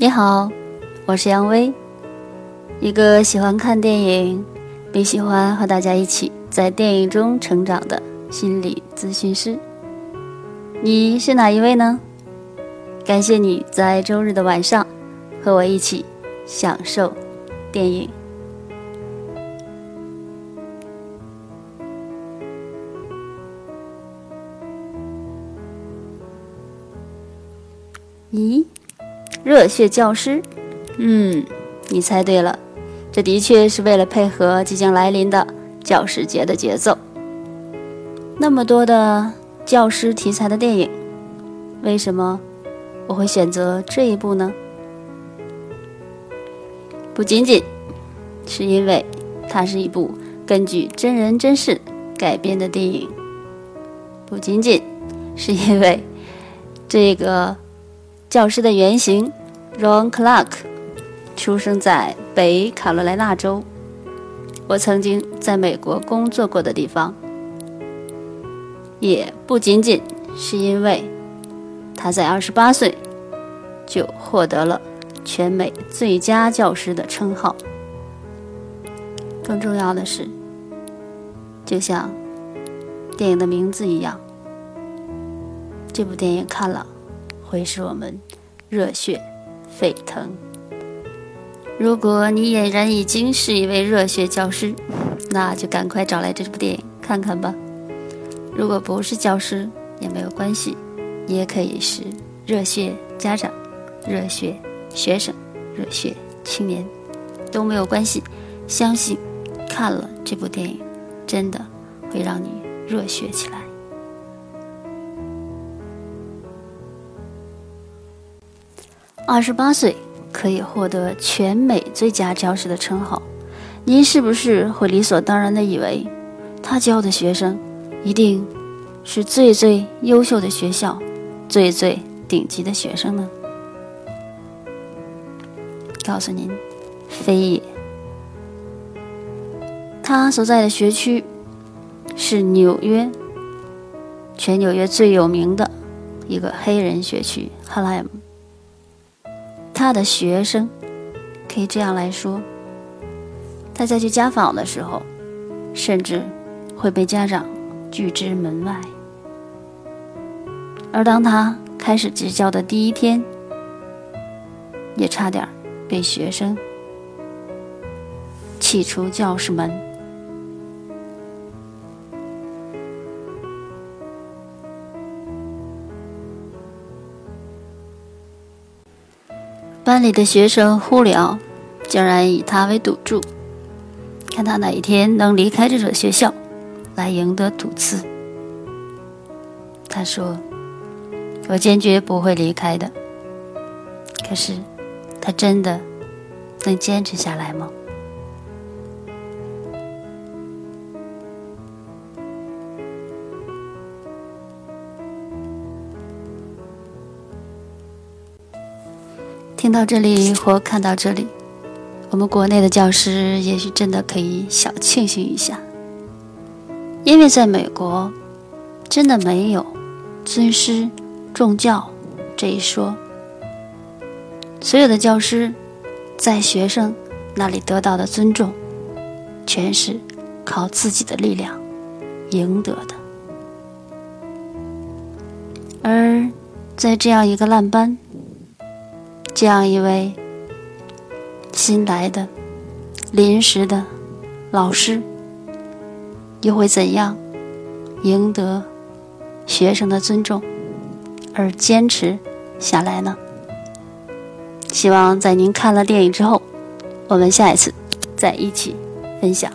你好，我是杨威，一个喜欢看电影，并喜欢和大家一起在电影中成长的心理咨询师。你是哪一位呢？感谢你在周日的晚上和我一起享受电影。咦？热血教师，嗯，你猜对了，这的确是为了配合即将来临的教师节的节奏。那么多的教师题材的电影，为什么我会选择这一部呢？不仅仅是因为它是一部根据真人真事改编的电影，不仅仅是因为这个。教师的原型，Ron Clark，出生在北卡罗来纳州，我曾经在美国工作过的地方。也不仅仅是因为他在二十八岁就获得了全美最佳教师的称号。更重要的是，就像电影的名字一样，这部电影看了。会使我们热血沸腾。如果你俨然已经是一位热血教师，那就赶快找来这部电影看看吧。如果不是教师也没有关系，也可以是热血家长、热血学生、热血青年，都没有关系。相信看了这部电影，真的会让你热血起来。二十八岁可以获得全美最佳教师的称号，您是不是会理所当然的以为，他教的学生一定是最最优秀的学校、最最顶级的学生呢？告诉您，非也。他所在的学区是纽约，全纽约最有名的一个黑人学区——哈莱姆。他的学生，可以这样来说，他在去家访的时候，甚至会被家长拒之门外。而当他开始执教的第一天，也差点被学生气出教室门。班里的学生互聊竟然以他为赌注，看他哪一天能离开这所学校，来赢得赌资。他说：“我坚决不会离开的。”可是，他真的能坚持下来吗？听到这里或看到这里，我们国内的教师也许真的可以小庆幸一下，因为在美国，真的没有尊师重教这一说。所有的教师在学生那里得到的尊重，全是靠自己的力量赢得的，而在这样一个烂班。这样一位新来的临时的老师，又会怎样赢得学生的尊重而坚持下来呢？希望在您看了电影之后，我们下一次再一起分享。